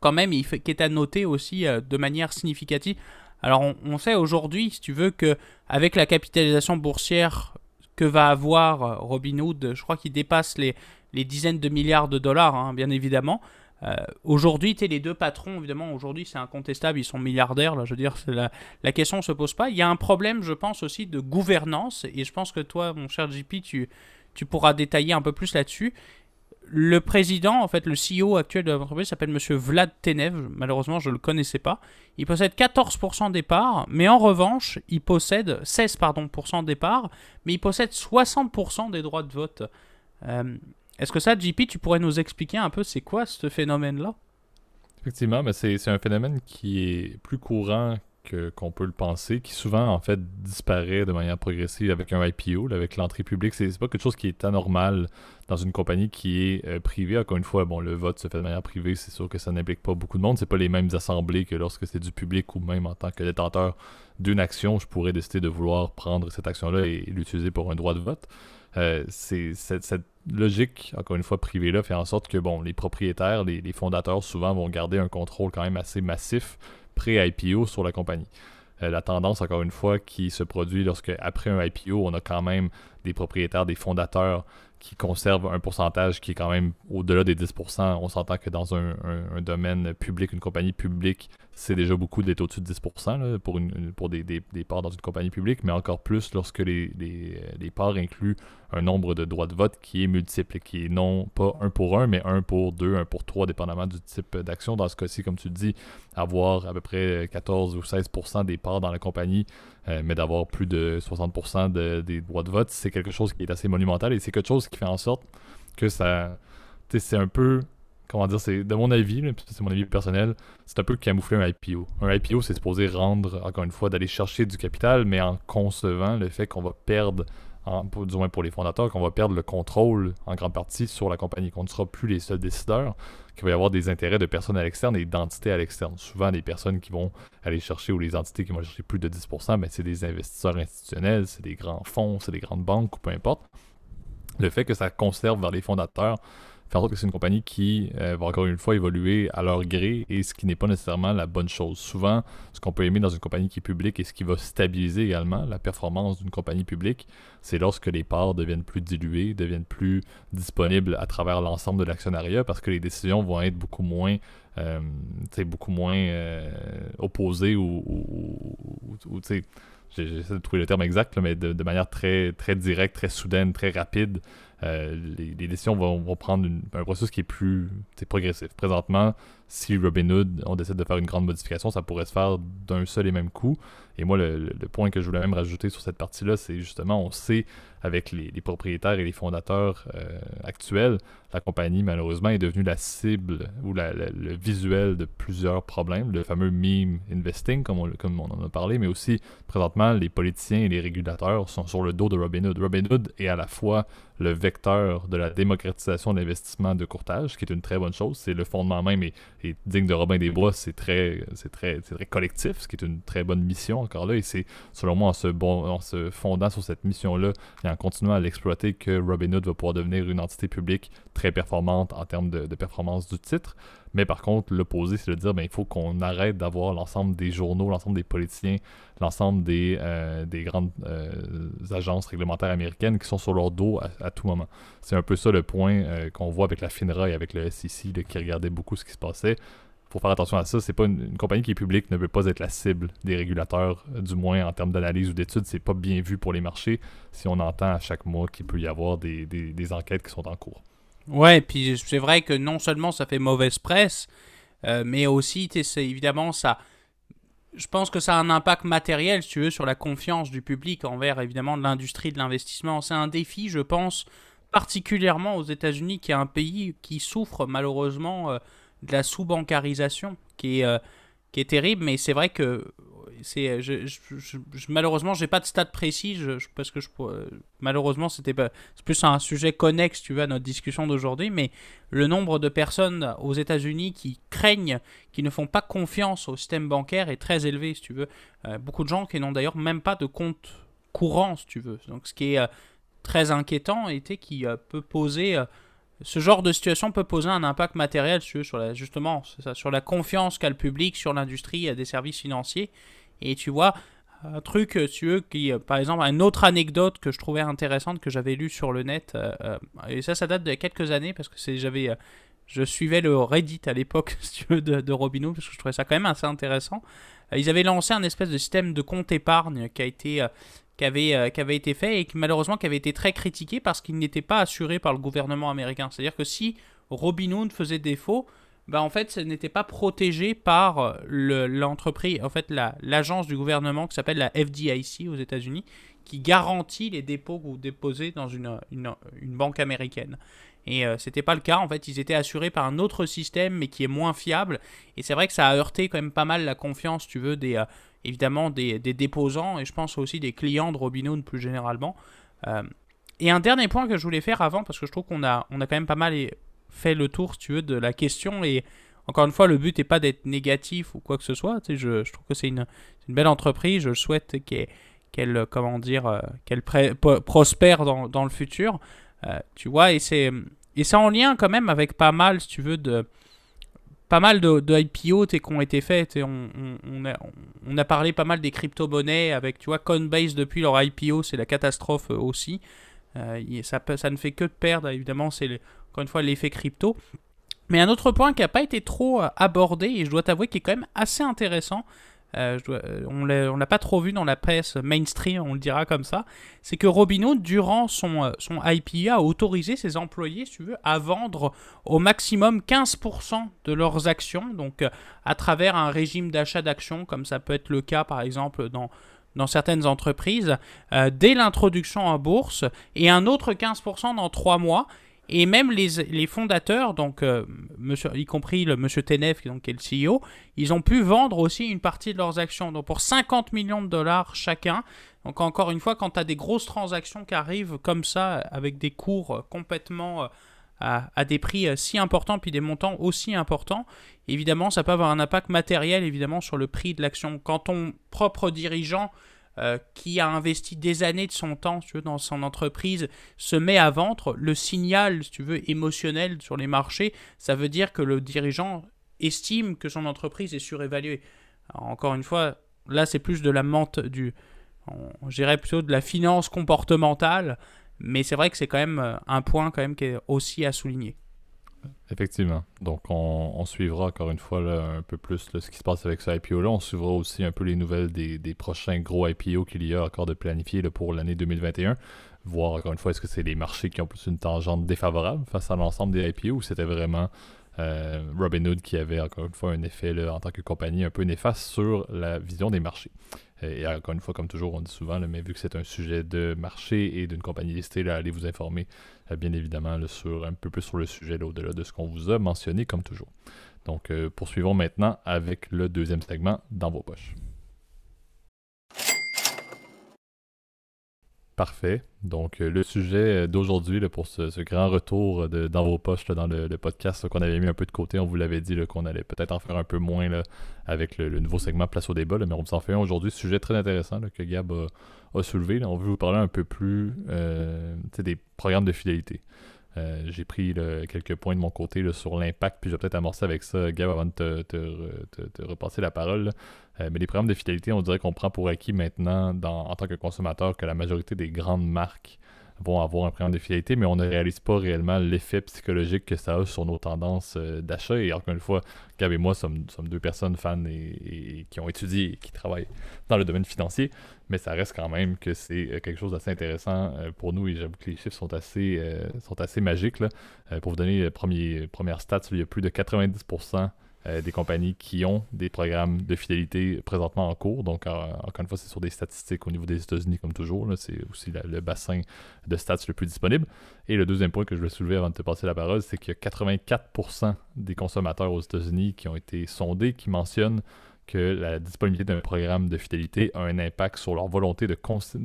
quand même, il qui est à noter aussi euh, de manière significative. Alors, on, sait aujourd'hui, si tu veux, que avec la capitalisation boursière que va avoir euh, Robinhood, je crois qu'il dépasse les, dizaines de milliards de dollars, hein, bien évidemment. Euh, aujourd'hui, tu les deux patrons, évidemment, aujourd'hui c'est incontestable, ils sont milliardaires, là, je veux dire, la, question ne se pose pas. Il y a un problème, je pense, aussi de gouvernance, et je pense que toi, mon cher JP, tu pourras détailler un peu plus là-dessus le président, en fait, le CEO actuel de l'entreprise s'appelle Monsieur Vlad Tenev. Malheureusement, je ne le connaissais pas. Il possède 14% des parts, mais en revanche, il possède 16 pardon, des parts, mais il possède 60% des droits de vote. Euh, est-ce que ça, JP, tu pourrais nous expliquer un peu c'est quoi ce phénomène-là? Effectivement, mais c'est un phénomène qui est plus courant qu'on peut le penser, qui souvent en fait disparaît de manière progressive avec un IPO, avec l'entrée publique. C'est pas quelque chose qui est anormal dans une compagnie qui est euh, privée. Encore une fois, bon, le vote se fait de manière privée, c'est sûr que ça n'implique pas beaucoup de monde. C'est pas les mêmes assemblées que lorsque c'est du public ou même en tant que détenteur d'une action, je pourrais décider de vouloir prendre cette action-là et, l'utiliser pour un droit de vote. Euh, cette, logique, encore une fois, privée-là, fait en sorte que bon, les propriétaires, les, les fondateurs, souvent vont garder un contrôle quand même assez massif pré-IPO sur la compagnie. Euh, la tendance, encore une fois, qui se produit lorsque, après un IPO, on a quand même des propriétaires, des fondateurs qui conservent un pourcentage qui est quand même au-delà des 10%. On s'entend que dans un, domaine public, une compagnie publique, c'est déjà beaucoup d'être au-dessus de 10% pour, une, pour des, des, parts dans une compagnie publique, mais encore plus lorsque les, les, parts incluent un nombre de droits de vote qui est multiple, qui est non pas un pour un, mais un pour deux, un pour trois, dépendamment du type d'action. Dans ce cas-ci, comme tu dis, avoir à peu près 14 ou 16% des parts dans la compagnie, euh, mais d'avoir plus de 60% des droits de vote, c'est quelque chose qui est assez monumental et c'est quelque chose qui fait en sorte que ça. C'est un peu comment dire, c'est de mon avis, c'est mon avis personnel, c'est un peu camoufler un IPO. Un IPO, c'est supposé rendre, encore une fois, d'aller chercher du capital, mais en concevant le fait qu'on va perdre, du moins pour les fondateurs, qu'on va perdre le contrôle en grande partie sur la compagnie, qu'on ne sera plus les seuls décideurs, qu'il va y avoir des intérêts de personnes à l'externe et d'entités à l'externe. Souvent, les personnes qui vont aller chercher ou les entités qui vont chercher plus de 10%, mais c'est des investisseurs institutionnels, c'est des grands fonds, c'est des grandes banques ou peu importe. Le fait que ça conserve vers les fondateurs, faire en sorte que c'est une compagnie qui euh, va encore une fois évoluer à leur gré et ce qui n'est pas nécessairement la bonne chose. Souvent, ce qu'on peut aimer dans une compagnie qui est publique et ce qui va stabiliser également la performance d'une compagnie publique, c'est lorsque les parts deviennent plus diluées, deviennent plus disponibles à travers l'ensemble de l'actionnariat parce que les décisions vont être beaucoup moins euh, beaucoup moins euh, opposées ou, ou, ou j'essaie de trouver le terme exact, mais de, de, manière très, très directe, très soudaine, très rapide, euh, les, décisions vont, prendre un processus qui est plus progressif. Présentement, si Robinhood, on décide de faire une grande modification, ça pourrait se faire d'un seul et même coup. Et moi, le, point que je voulais même rajouter sur cette partie-là, c'est justement, on sait avec les, propriétaires et les fondateurs euh, actuels, la compagnie, malheureusement, est devenue la cible ou le visuel de plusieurs problèmes. Le fameux meme investing, comme on, en a parlé, mais aussi, présentement, les politiciens et les régulateurs sont sur le dos de Robinhood. Robinhood est à la fois le vecteur de la démocratisation de l'investissement de courtage, qui est une très bonne chose. C'est le fondement même et, digne de Robin des Bois, c'est très, très, très collectif, ce qui est une très bonne mission encore là. Et c'est, selon moi, en se fondant sur cette mission-là en continuant à l'exploiter, que Robinhood va pouvoir devenir une entité publique très performante en termes de, performance du titre. Mais par contre, l'opposé, c'est de dire ben, il faut qu'on arrête d'avoir l'ensemble des journaux, l'ensemble des politiciens, l'ensemble des, euh, des grandes euh, agences réglementaires américaines qui sont sur leur dos à, tout moment. C'est un peu ça le point euh, qu'on voit avec la FINRA et avec le SEC qui regardait beaucoup ce qui se passait. Faut faire attention à ça. C'est pas une, compagnie qui est publique ne veut pas être la cible des régulateurs, du moins en termes d'analyse ou d'études. C'est pas bien vu pour les marchés si on entend à chaque mois qu'il peut y avoir des, des enquêtes qui sont en cours. Ouais, puis c'est vrai que non seulement ça fait mauvaise presse, euh, mais aussi, évidemment, ça. Je pense que ça a un impact matériel, si tu veux, sur la confiance du public envers, évidemment, l'industrie de l'investissement. C'est un défi, je pense, particulièrement aux États-Unis, qui est un pays qui souffre malheureusement euh, de la sous-bancarisation, qui est, euh, qui est terrible, mais c'est vrai que c'est euh, je, je, malheureusement j'ai pas de stade précis parce que je euh, malheureusement c'était c'est plus un sujet connexe tu vois à notre discussion d'aujourd'hui mais le nombre de personnes aux États-Unis qui craignent qui ne font pas confiance au système bancaire est très élevé si tu veux. Euh, beaucoup de gens qui n'ont d'ailleurs même pas de compte courant si tu veux. Donc ce qui est très inquiétant était qui peut poser ce genre de situation peut poser un impact matériel sur, la, justement sur la confiance qu'a le public sur l'industrie des services financiers et tu vois, un truc, euh, tu veux, qui, euh, par exemple, une autre anecdote que je trouvais intéressante que j'avais lu sur le net, euh, et ça, ça date de quelques années parce que j'avais, je suivais le Reddit à l'époque, *laughs* de, de parce que je trouvais ça quand même assez intéressant. Ils avaient lancé un espèce de système de compte épargne qui a été, qui avait, qui avait été fait et qui malheureusement qui avait été très critiqué parce qu'il n'était pas assuré par le gouvernement américain. C'est-à-dire que si Robinhood faisait défaut, bah en fait, ce n'était pas protégé par euh, l'entreprise, en fait, l'agence du gouvernement qui s'appelle la FDIC aux États-Unis, qui garantit les dépôts que vous déposez dans une, une, banque américaine. Et ce euh, c'était pas le cas, en fait, ils étaient assurés par un autre système, mais qui est moins fiable. Et c'est vrai que ça a heurté quand même pas mal la confiance, tu veux, des, euh, évidemment, des, des, déposants, et je pense aussi des clients de Robinhood plus généralement. et un dernier point que je voulais faire avant, parce que je trouve qu'on a, on a quand même pas mal fait le tour, si tu veux, de la question. Et encore une fois, le but n'est pas d'être négatif ou quoi que ce soit. Je, trouve que c'est une, belle entreprise. Je souhaite qu'elle, comment dire, euh, qu'elle prospère dans, le futur. Euh, tu vois, et c'est, et c'est en lien quand même avec pas mal, si tu veux, de pas mal de, de IPO qui ont été faits. On, on, a, on, parlé pas mal des crypto-monnaies avec, tu vois, Coinbase depuis leur IPO, c'est la catastrophe euh, aussi. ça, ça ne fait que perdre, évidemment, c'est encore une fois l'effet crypto. Mais un autre point qui n'a pas été trop abordé, et je dois t'avouer qu'il est quand même assez intéressant, euh, euh, on l'a pas trop vu dans la presse mainstream, on le dira comme ça, c'est que Robinhood, durant son, euh, son a autorisé ses employés, si tu veux, à vendre au maximum 15% de leurs actions, donc à travers un régime d'achat d'actions, comme ça peut être le cas par exemple dans, dans certaines entreprises, dès l'introduction en bourse, et un autre 15% dans 3 mois. Et même les, les fondateurs, donc, euh, monsieur, y compris le monsieur Tenef, donc, qui est le CEO, ils ont pu vendre aussi une partie de leurs actions. Donc pour 50 millions de dollars chacun. Donc encore une fois, quand tu as des grosses transactions qui arrivent comme ça, avec des cours complètement euh, à, à, des prix euh, si importants, puis des montants aussi importants, évidemment, ça peut avoir un impact matériel, évidemment, sur le prix de l'action. Quand ton propre dirigeant euh, qui a investi des années de son temps dans son entreprise se met à vendre, le signal, si tu veux, émotionnel sur les marchés, ça veut dire que le dirigeant estime que son entreprise est surévaluée. encore une fois, là c'est plus de la mente du, plutôt de la finance comportementale, mais c'est vrai que c'est quand même euh, un point quand même qui est aussi à souligner. Effectivement. Donc, on, suivra encore une fois un peu plus ce qui se passe avec ce IPO-là. On suivra aussi un peu les nouvelles des, prochains gros IPO qu'il y a encore de planifier pour l'année 2021. Voir encore une fois, est-ce que c'est les marchés qui ont plus une tangente défavorable face à l'ensemble des IPO ou c'était vraiment euh, Robinhood qui avait encore une fois un effet en tant que compagnie un peu néfaste sur la vision des marchés. Et encore une fois, comme toujours, on dit souvent, mais vu que c'est un sujet de marché et d'une compagnie listée, allez vous informer, euh, bien évidemment, sur, un peu plus sur le sujet, au-delà de ce qu'on vous a mentionné, comme toujours. Donc, euh, poursuivons maintenant avec le deuxième segment dans vos poches. Parfait. Donc, euh, le sujet d'aujourd'hui pour ce, grand retour de, dans vos poches dans le, podcast qu'on avait mis un peu de côté, on vous l'avait dit qu'on allait peut-être en faire un peu moins là, avec le, nouveau segment Place au débat, mais on s'en fait un aujourd'hui. Sujet très intéressant que Gab a, soulevé. On veut vous parler un peu plus euh, des programmes de fidélité. Euh, j'ai pris quelques points de mon côté sur l'impact, puis je vais peut-être amorcer avec ça, Gab, avant de te, repasser la parole. Euh, mais les programmes de fidélité, on dirait qu'on prend pour acquis maintenant, en tant que consommateur, que la majorité des grandes marques vont avoir un programme de fidélité, mais on ne réalise pas réellement l'effet psychologique que ça a sur nos tendances euh, d'achat. Et encore une fois, Gab et moi sommes, deux personnes fans et, qui ont étudié et qui travaillent dans le domaine financier, mais ça reste quand même que c'est euh, quelque chose d'assez intéressant pour nous et j'avoue que les chiffres sont assez, sont assez magiques. pour vous donner les premières stats, il y a plus de 90% euh, des compagnies qui ont des programmes de fidélité présentement en cours. Donc, encore une fois, c'est sur des statistiques au niveau des États-Unis, comme toujours. C'est aussi le bassin de stats le plus disponible. Et le deuxième point que je vais soulever avant de te passer la parole, c'est qu'il y a 84% des consommateurs aux États-Unis qui ont été sondés qui mentionnent que la disponibilité d'un programme de fidélité a un impact sur leur volonté de,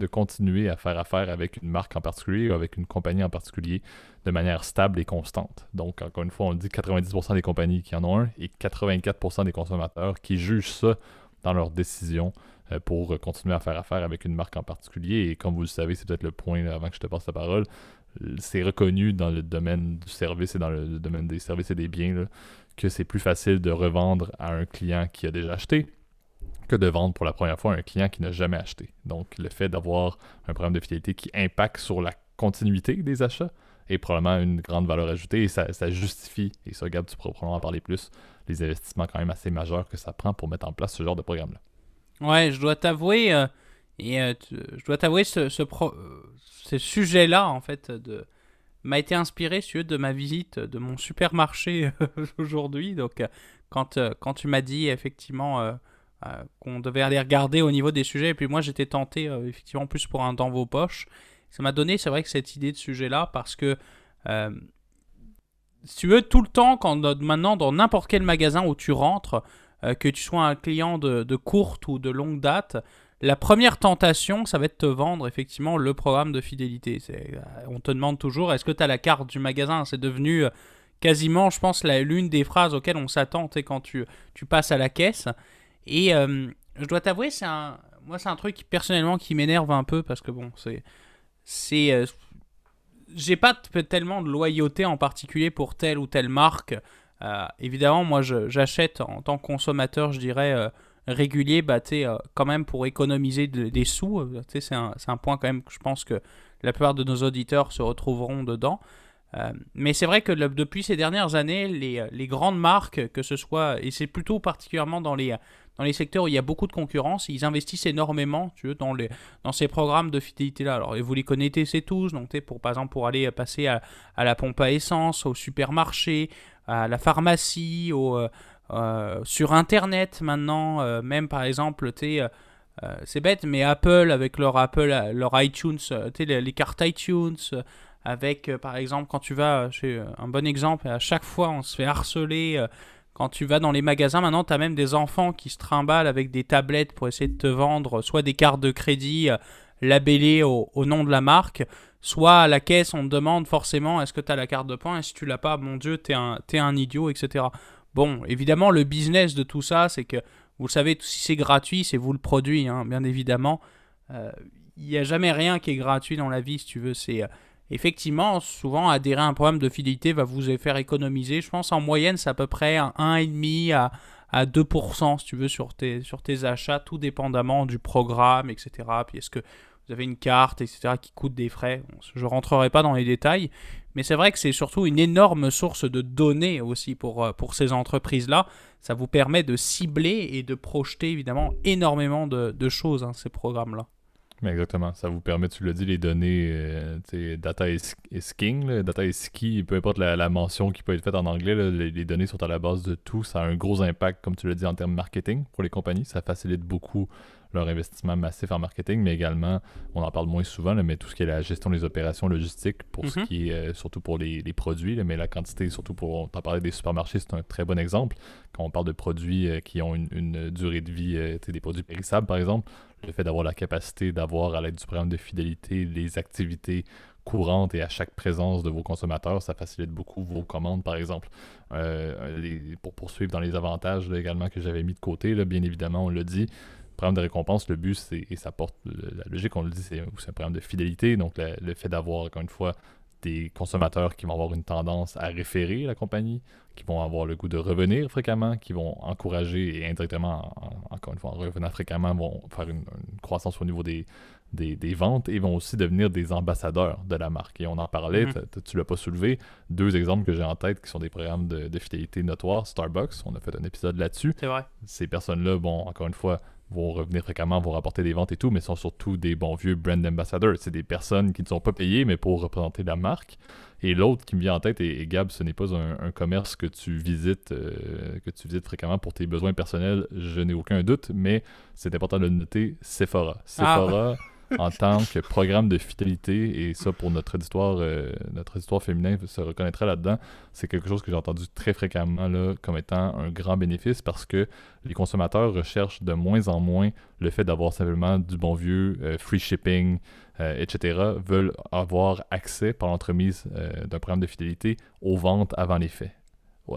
continuer à faire affaire avec une marque en particulier ou avec une compagnie en particulier de manière stable et constante. Donc, encore une fois, on dit 90% des compagnies qui en ont un et 84% des consommateurs qui jugent ça dans leur décision euh, pour continuer à faire affaire avec une marque en particulier. Et comme vous le savez, c'est peut-être le point avant que je te passe la parole, c'est reconnu dans le domaine du service et dans le domaine des services et des biens que c'est plus facile de revendre à un client qui a déjà acheté que de vendre pour la première fois à un client qui n'a jamais acheté. Donc, le fait d'avoir un programme de fidélité qui impacte sur la continuité des achats est probablement une grande valeur ajoutée et ça, justifie, et ça, regarde, tu pourras probablement en parler plus, les investissements quand même assez majeurs que ça prend pour mettre en place ce genre de programme-là. Ouais, je dois t'avouer, euh, et euh, je dois t'avouer, ce, ce, ce sujet-là, en fait, de, m'a été inspiré sur de ma visite de mon supermarché *laughs* aujourd'hui. Donc, euh, quand, euh, quand tu m'as dit effectivement euh, qu'on devait aller regarder au niveau des sujets, et puis moi j'étais tenté effectivement plus pour un dans vos poches, ça m'a donné, c'est vrai que cette idée de sujet-là, parce que si tu veux, tout le temps, quand maintenant dans n'importe quel magasin où tu rentres, que tu sois un client de courte ou de longue date, la première tentation, ça va être de te vendre effectivement le programme de fidélité. Euh, on te demande toujours est-ce que tu as la carte du magasin? C'est devenu euh, quasiment, je pense, l'une des phrases auxquelles on s'attend quand tu, passes à la caisse. Et euh, je dois t'avouer, c'est un, moi, c'est un truc personnellement qui m'énerve un peu parce que bon, c'est. c'est j'ai pas tellement de loyauté en particulier pour telle ou telle marque. évidemment, moi, j'achète en tant que consommateur, je dirais régulier, bah, quand même pour économiser des sous. c'est un, un, point quand même que je pense que la plupart de nos auditeurs se retrouveront dedans. mais c'est vrai que depuis ces dernières années, les, les, grandes marques, que ce soit, et c'est plutôt particulièrement dans les, dans les secteurs où il y a beaucoup de concurrence, ils investissent énormément tu veux, dans, les, dans ces programmes de fidélité-là. Alors, vous les connaissez tous, donc, pour, par exemple, pour aller passer à, la pompe à essence, au supermarché, à la pharmacie, au, euh, euh, sur Internet maintenant, euh, même par exemple, tu c'est bête, mais Apple avec leur Apple, leur iTunes, les, les, cartes iTunes, avec par exemple quand tu vas chez un bon exemple, à chaque fois on se fait harceler quand tu vas dans les magasins, maintenant, tu as même des enfants qui se trimballent avec des tablettes pour essayer de te vendre soit des cartes de crédit euh, labellées au, nom de la marque, soit à la caisse, on te demande forcément est-ce que tu as la carte de points et si tu l'as pas, mon Dieu, tu es, es, un idiot, etc. Bon, évidemment, le business de tout ça, c'est que, vous le savez, si c'est gratuit, c'est vous le produit, hein, bien évidemment. Euh, il n'y a jamais rien qui est gratuit dans la vie, si tu veux. C'est. Euh, effectivement, souvent, adhérer à un programme de fidélité va vous faire économiser. Je pense en moyenne, c'est à peu près 1,5 à, à 2%, si tu veux, sur tes, sur tes achats, tout dépendamment du programme, etc. Puis est-ce que vous avez une carte, etc., qui coûte des frais? Je ne rentrerai pas dans les détails, mais c'est vrai que c'est surtout une énorme source de données aussi pour, euh, pour ces entreprises-là. Ça vous permet de cibler et de projeter évidemment énormément de, choses, hein, ces programmes-là exactement. Ça vous permet, tu l'as dit, les données, euh, data is, king, data is key, peu importe la, mention qui peut être faite en anglais, les, données sont à la base de tout. Ça a un gros impact, comme tu l'as dit, en termes marketing pour les compagnies. Ça facilite beaucoup leur investissement massif en marketing, mais également, on en parle moins souvent, mais tout ce qui est la gestion des opérations logistiques, pour ce mhm. qui est euh, surtout pour les, produits, mais la quantité, surtout pour, on t'a parlé des supermarchés, c'est un très bon exemple. Quand on parle de produits euh, qui ont une, durée de vie, des produits périssables par exemple, le fait d'avoir la capacité d'avoir à l'aide du programme de fidélité les activités courantes et à chaque présence de vos consommateurs, ça facilite beaucoup vos commandes, par exemple. Euh, pour poursuivre dans les avantages également que j'avais mis de côté, là, bien évidemment, on l'a dit, programme de récompense, le but, c'est, et ça porte la logique, on le dit, c'est, un programme de fidélité. Donc, le fait d'avoir, encore une fois, des consommateurs qui vont avoir une tendance à référer la compagnie, qui vont avoir le goût de revenir fréquemment, qui vont encourager et indirectement, encore une fois, en revenant fréquemment, vont faire une, croissance au niveau des, des, ventes et vont aussi devenir des ambassadeurs de la marque. Et on en parlait, mhm. tu l'as pas soulevé, deux exemples que j'ai en tête qui sont des programmes de, de fidélité notoires. Starbucks, on a fait un épisode là-dessus. C'est vrai. Ces personnes-là, bon, encore une fois, vont revenir fréquemment, vont rapporter des ventes et tout, mais sont surtout des bons vieux brand ambassadors. C'est des personnes qui ne sont pas payées, mais pour représenter la marque. Et l'autre qui me vient en tête, et, Gab, ce n'est pas un, commerce que tu visites euh, que tu visites fréquemment pour tes besoins personnels, je n'ai aucun doute, mais c'est important de le noter, Sephora. Ah. En tant que programme de fidélité, et ça pour notre histoire, euh, notre se reconnaîtrait là-dedans, c'est quelque chose que j'ai entendu très fréquemment là, comme étant un grand bénéfice parce que les consommateurs recherchent de moins en moins le fait d'avoir simplement du bon vieux euh, free shipping, euh, etc., veulent avoir accès par l'entremise d'un programme de fidélité aux ventes avant les faits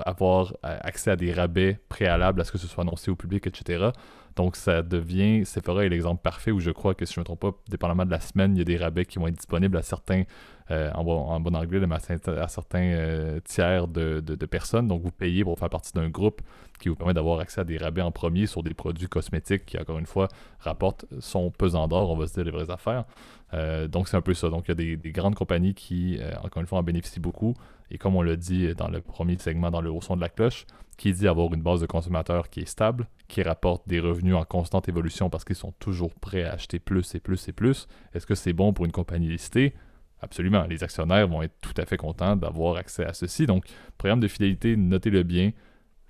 avoir accès à des rabais préalables à ce que ce soit annoncé au public, etc. Donc, ça devient, Sephora est l'exemple parfait où je crois que, si je ne me trompe pas, dépendamment de la semaine, il y a des rabais qui vont être disponibles à certains, euh, en, bon, anglais, à, certains euh, tiers de, personnes. Donc, vous payez pour faire partie d'un groupe qui vous permet d'avoir accès à des rabais en premier sur des produits cosmétiques qui, encore une fois, rapportent son pesant d'or, on va se dire les vraies affaires. Euh, donc, c'est un peu ça. Donc, il y a des, grandes compagnies qui, encore une fois, en bénéficient beaucoup. Et comme on l'a dit dans le premier segment, dans le haut son de la cloche, qui dit avoir une base de consommateurs qui est stable, qui rapporte des revenus en constante évolution parce qu'ils sont toujours prêts à acheter plus et plus et plus. Est-ce que c'est bon pour une compagnie listée? Absolument. Les actionnaires vont être tout à fait contents d'avoir accès à ceci. Donc, programme de fidélité, notez-le bien,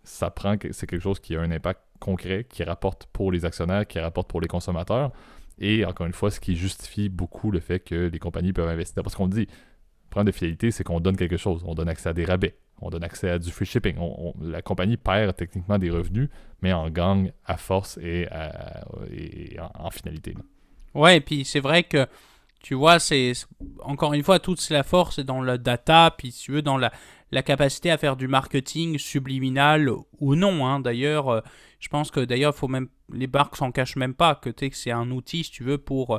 ça prend c'est quelque chose qui a un impact concret, qui rapporte pour les actionnaires, qui rapporte pour les consommateurs. Et encore une fois, ce qui justifie beaucoup le fait que les compagnies peuvent investir. Parce qu'on dit, programme de fidélité, c'est qu'on donne quelque chose. On donne accès à des rabais on donne accès à du free shipping. la compagnie perd techniquement des revenus, mais en gagne à force et, en, finalité. Ouais, et puis c'est vrai que tu vois, c'est encore une fois, toute la force est dans la data, puis si tu veux, dans la, capacité à faire du marketing subliminal ou non. Hein. D'ailleurs, euh, je pense que d'ailleurs, faut même les marques s'en cachent même pas que, que c'est un outil, si tu veux, pour euh,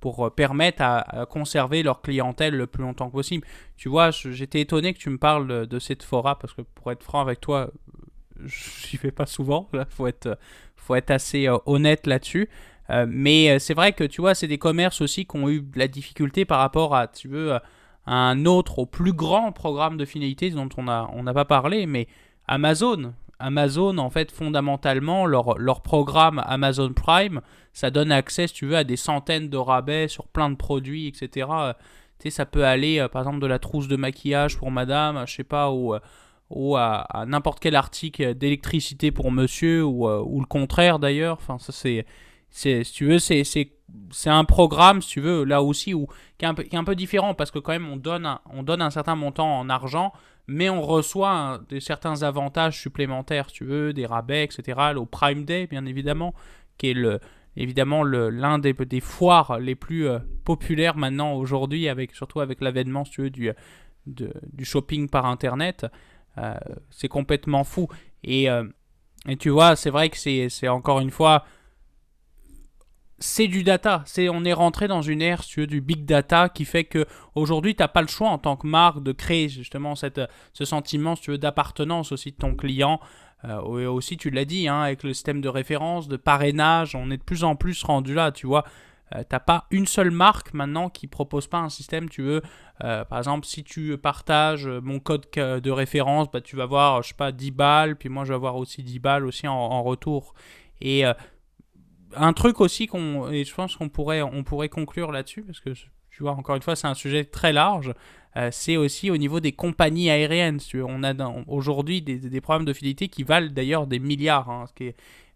pour permettre à, conserver leur clientèle le plus longtemps que possible. Tu vois, j'étais étonné que tu me parles de cette fora parce que pour être franc avec toi, je *laughs* n'y vais pas souvent. Il faut être, assez honnête là-dessus. mais c'est vrai que tu vois, c'est des commerces aussi qui ont eu de la difficulté par rapport à, tu veux, un autre, au plus grand programme de finalité dont on n'a on pas parlé, mais Amazon. Amazon, en fait, fondamentalement, leur, leur programme Amazon Prime, ça donne accès, si tu veux, à des centaines de rabais sur plein de produits, etc. Tu sais, ça peut aller, euh, par exemple, de la trousse de maquillage pour madame, je sais pas, ou, euh, ou à, n'importe quel article d'électricité pour monsieur, ou, euh, ou le contraire d'ailleurs. Enfin, ça, c'est si tu veux, c'est, c'est, un programme, si tu veux, là aussi, où, qui, est un peu, qui est un peu différent, parce que quand même, on donne, un, on donne un certain montant en argent, mais on reçoit des, certains avantages supplémentaires, tu veux, des rabais, etc. Au Prime Day, bien évidemment, qui est le, évidemment l'un des, des foires les plus euh, populaires maintenant aujourd'hui, avec, surtout avec l'avènement, tu veux, du, du shopping par Internet. Euh, c'est complètement fou. Et, euh, et tu vois, c'est vrai que c'est, c'est encore une fois c'est du data. C'est, on est rentré dans une ère veux, du big data qui fait que aujourd'hui tu n'as pas le choix en tant que marque de créer justement cette, ce sentiment tu veux, d'appartenance aussi de ton client. Euh, et aussi, tu l'as dit, hein, avec le système de référence, de parrainage, on est de plus en plus rendu là, tu vois. Euh, t'as pas une seule marque maintenant qui propose pas un système, tu veux. Euh, par exemple, si tu partages mon code de référence, bah, tu vas avoir, je sais pas, 10 balles, puis moi je vais avoir aussi 10 balles aussi en, en retour. Et un truc aussi qu'on et je pense qu'on pourrait on pourrait conclure là-dessus parce que tu vois encore une fois c'est un sujet très large euh, c'est aussi au niveau des compagnies aériennes on a aujourd'hui des, problèmes de fidélité qui valent d'ailleurs des milliards hein,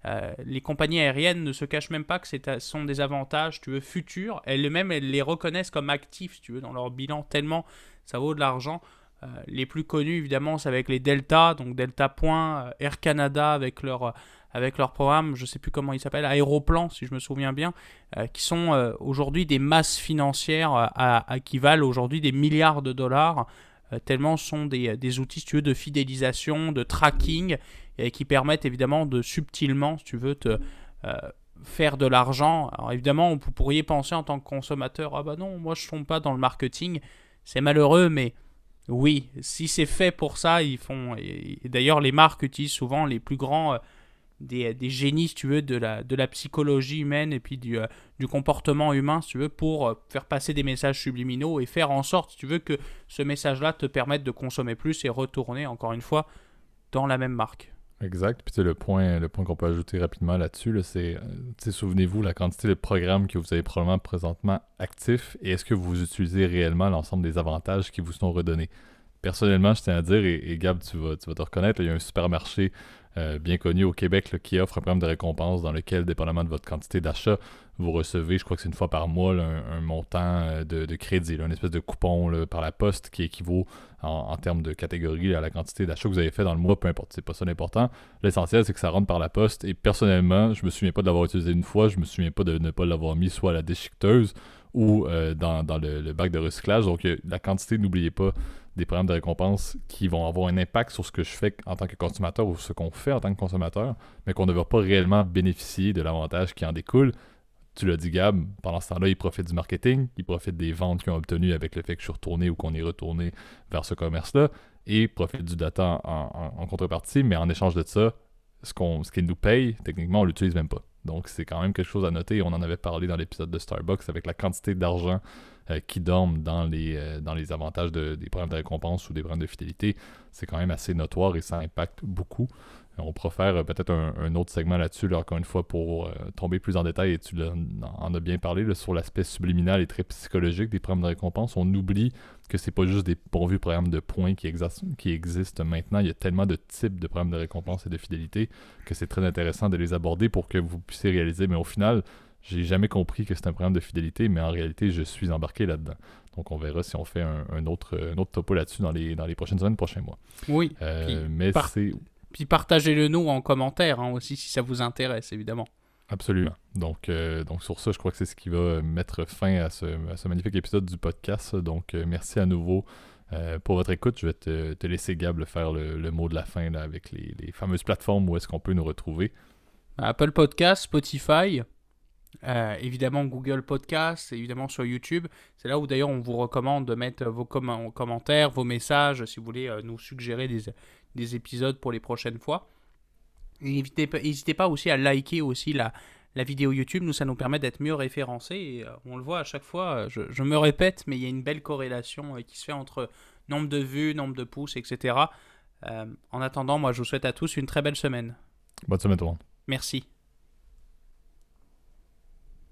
euh, les compagnies aériennes ne se cachent même pas que ce sont des avantages tu veux futurs. Elles-mêmes elles les reconnaissent comme actifs tu veux dans leur bilan tellement ça vaut de l'argent euh, les plus connus évidemment c'est avec les Delta donc Delta Point Air Canada avec leur avec leur programme, je ne sais plus comment il s'appelle, Aéroplan, si je me souviens bien, euh, qui sont euh, aujourd'hui des masses financières euh, à, qui valent aujourd'hui des milliards de dollars, tellement sont des, des, outils, si tu veux, de fidélisation, de tracking, et qui permettent évidemment de subtilement, si tu veux, te faire de l'argent. Alors évidemment, vous pourriez penser en tant que consommateur, ah bah non, moi je ne tombe pas dans le marketing, c'est malheureux, mais oui, si c'est fait pour ça, ils font. D'ailleurs, les marques utilisent souvent les plus grands des, des, génies, si tu veux, de la, de la psychologie humaine et puis du, euh, du comportement humain, si tu veux, pour euh, faire passer des messages subliminaux et faire en sorte, si tu veux, que ce message-là te permette de consommer plus et retourner, encore une fois, dans la même marque. Exact. Puis le point, le point qu'on peut ajouter rapidement là-dessus, c'est, euh, souvenez-vous, la quantité de programmes que vous avez probablement présentement actifs et est-ce que vous utilisez réellement l'ensemble des avantages qui vous sont redonnés? Personnellement, je tiens à dire, et, Gab, tu vas, tu vas te reconnaître, il y a un supermarché euh, bien connu au Québec qui offre un programme de récompense dans lequel, dépendamment de votre quantité d'achat, vous recevez, je crois que c'est une fois par mois, un, montant euh, de, crédit, une espèce de coupon par la poste qui équivaut en, termes de catégorie à la quantité d'achat que vous avez fait dans le mois, peu importe, c'est pas ça l'important. L'essentiel, c'est que ça rentre par la poste et personnellement, je me souviens pas de l'avoir utilisé une fois, je me souviens pas de ne pas l'avoir mis soit à la déchiqueteuse ou euh, dans, le, bac de recyclage. Donc, la quantité, n'oubliez pas, des programmes de récompense qui vont avoir un impact sur ce que je fais en tant que consommateur ou ce qu'on fait en tant que consommateur, mais qu'on ne va pas réellement bénéficier de l'avantage qui en découle. Tu l'as dit, Gab, pendant ce temps-là, ils profitent du marketing, ils profitent des ventes qu'ils ont obtenues avec le fait que je suis retourné ou qu'on est retourné vers ce commerce-là, et profitent du data en, contrepartie, mais en échange de ça, ce qu'ils nous paye, techniquement, on l'utilise même pas. Donc, c'est quand même quelque chose à noter. On en avait parlé dans l'épisode de Starbucks avec la quantité d'argent euh, qui dorment dans les, euh, dans les avantages des programmes de récompense ou des programmes de fidélité. C'est quand même assez notoire et ça impacte beaucoup. On pourra faire euh, peut-être un, autre segment là-dessus, encore une fois, pour tomber plus en détail. Et tu en as bien parlé sur l'aspect subliminal et très psychologique des programmes de récompense. On oublie que c'est pas juste des pourvus programmes de points qui, qui existent maintenant. Il y a tellement de types de programmes de récompense et de fidélité que c'est très intéressant de les aborder pour que vous puissiez réaliser. Mais au final, j'ai jamais compris que c'est un programme de fidélité, mais en réalité, je suis embarqué là-dedans. Donc, on verra si on fait un, autre, un autre topo là-dessus dans les, dans les prochaines semaines, prochains mois. Oui. Euh, mais c'est. Puis partagez-le nous en commentaire hein, aussi si ça vous intéresse, évidemment. Absolument. Donc, euh, donc sur ça, je crois que c'est ce qui va mettre fin à ce, à ce magnifique épisode du podcast. Donc, euh, merci à nouveau pour votre écoute. Je vais te, te laisser, Gab, faire le, le, mot de la fin là, avec les, les fameuses plateformes où est-ce qu'on peut nous retrouver. Apple Podcast, Spotify, euh, évidemment Google Podcast, évidemment sur YouTube. C'est là où d'ailleurs on vous recommande de mettre vos commentaires, vos messages, si vous voulez euh, nous suggérer des, épisodes pour les prochaines fois. N'hésitez pas, aussi à liker aussi la, la vidéo YouTube. Nous, ça nous permet d'être mieux référencés. Et euh, on le voit à chaque fois, je, je me répète, mais il y a une belle corrélation qui se fait entre nombre de vues, nombre de pouces, etc. En attendant, moi, je vous souhaite à tous une très belle semaine. Bonne semaine tout le monde. Merci.